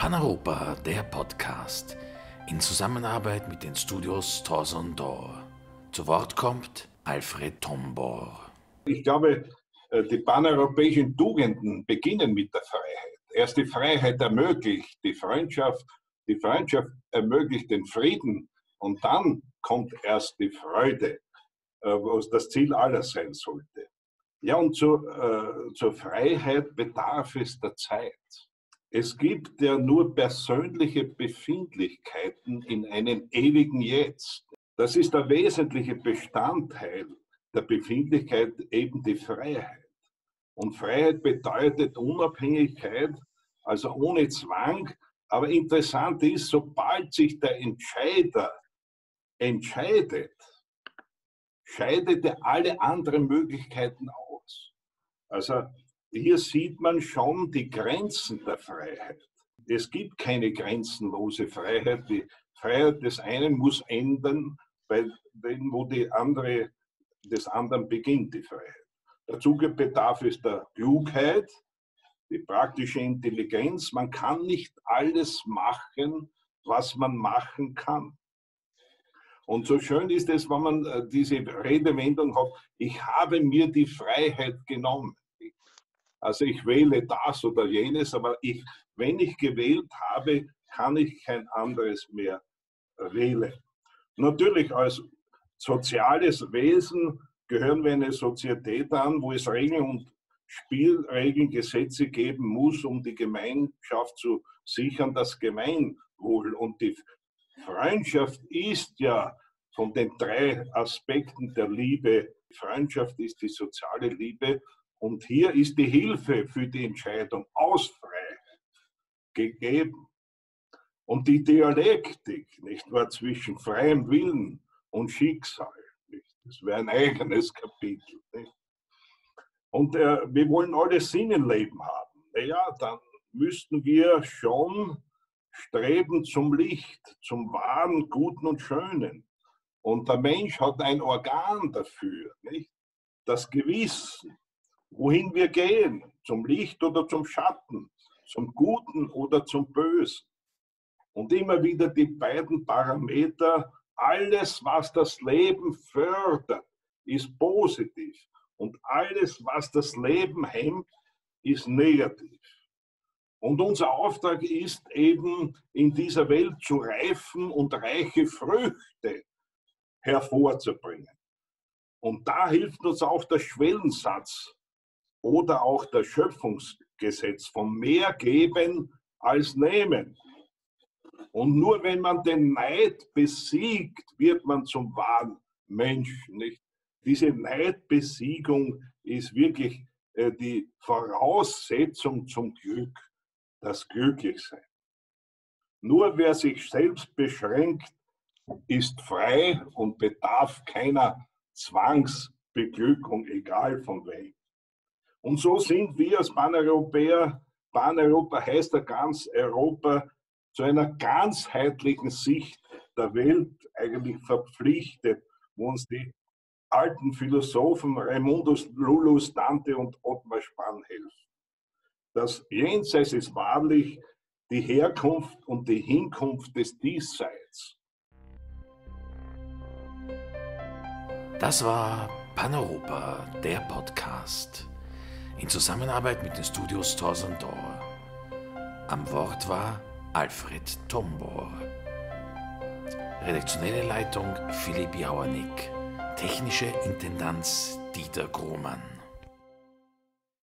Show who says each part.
Speaker 1: Paneuropa, der Podcast, in Zusammenarbeit mit den Studios Torson Dor. Zu Wort kommt Alfred Tombor.
Speaker 2: Ich glaube, äh, die paneuropäischen Tugenden beginnen mit der Freiheit. Erst die Freiheit ermöglicht die Freundschaft, die Freundschaft ermöglicht den Frieden und dann kommt erst die Freude, äh, was das Ziel aller sein sollte. Ja, und zu, äh, zur Freiheit bedarf es der Zeit. Es gibt ja nur persönliche Befindlichkeiten in einem ewigen Jetzt. Das ist der wesentliche Bestandteil der Befindlichkeit, eben die Freiheit. Und Freiheit bedeutet Unabhängigkeit, also ohne Zwang. Aber interessant ist, sobald sich der Entscheider entscheidet, scheidet er alle anderen Möglichkeiten aus. Also hier sieht man schon die Grenzen der Freiheit. Es gibt keine grenzenlose Freiheit. Die Freiheit des einen muss enden, bei dem, wo die andere des anderen beginnt, die Freiheit. Dazu bedarf es der Klugheit, die praktische Intelligenz. Man kann nicht alles machen, was man machen kann. Und so schön ist es, wenn man äh, diese Redewendung hat, ich habe mir die Freiheit genommen. Also ich wähle das oder jenes, aber ich, wenn ich gewählt habe, kann ich kein anderes mehr wählen. Natürlich als soziales Wesen gehören wir eine Sozietät an, wo es Regeln und Spielregeln, Gesetze geben muss, um die Gemeinschaft zu sichern, das Gemeinwohl. Und die Freundschaft ist ja von den drei Aspekten der Liebe. Freundschaft ist die soziale Liebe und hier ist die Hilfe für die Entscheidung aus Freiheit gegeben. Und die Dialektik, nicht wahr, zwischen freiem Willen und Schicksal, nicht? das wäre ein eigenes Kapitel. Nicht? Und äh, wir wollen alle Sinn im Leben haben. Naja, dann müssten wir schon streben zum Licht, zum Wahren, Guten und Schönen. Und der Mensch hat ein Organ dafür, nicht? Das Gewissen, wohin wir gehen, zum Licht oder zum Schatten, zum Guten oder zum Bösen. Und immer wieder die beiden Parameter, alles, was das Leben fördert, ist positiv. Und alles, was das Leben hemmt, ist negativ. Und unser Auftrag ist eben, in dieser Welt zu reifen und reiche Früchte hervorzubringen. Und da hilft uns auch der Schwellensatz oder auch das Schöpfungsgesetz von mehr geben als nehmen. Und nur wenn man den Neid besiegt, wird man zum wahren Menschen. Nicht? Diese Neidbesiegung ist wirklich äh, die Voraussetzung zum Glück, das Glücklichsein. Nur wer sich selbst beschränkt, ist frei und bedarf keiner Zwangsbeglückung, egal von wem. Und so sind wir als Paneuropäer, Paneuropa heißt ja ganz Europa, zu einer ganzheitlichen Sicht der Welt eigentlich verpflichtet, wo uns die alten Philosophen Raimundus Lullus, Dante und Ottmar Spann helfen. Das Jenseits ist wahrlich die Herkunft und die Hinkunft des Diesseits.
Speaker 1: Das war Paneuropa, der Podcast in Zusammenarbeit mit den Studios Thorson Dor. Am Wort war Alfred Tombor. Redaktionelle Leitung Philipp Jauernick. Technische Intendanz Dieter Grohmann.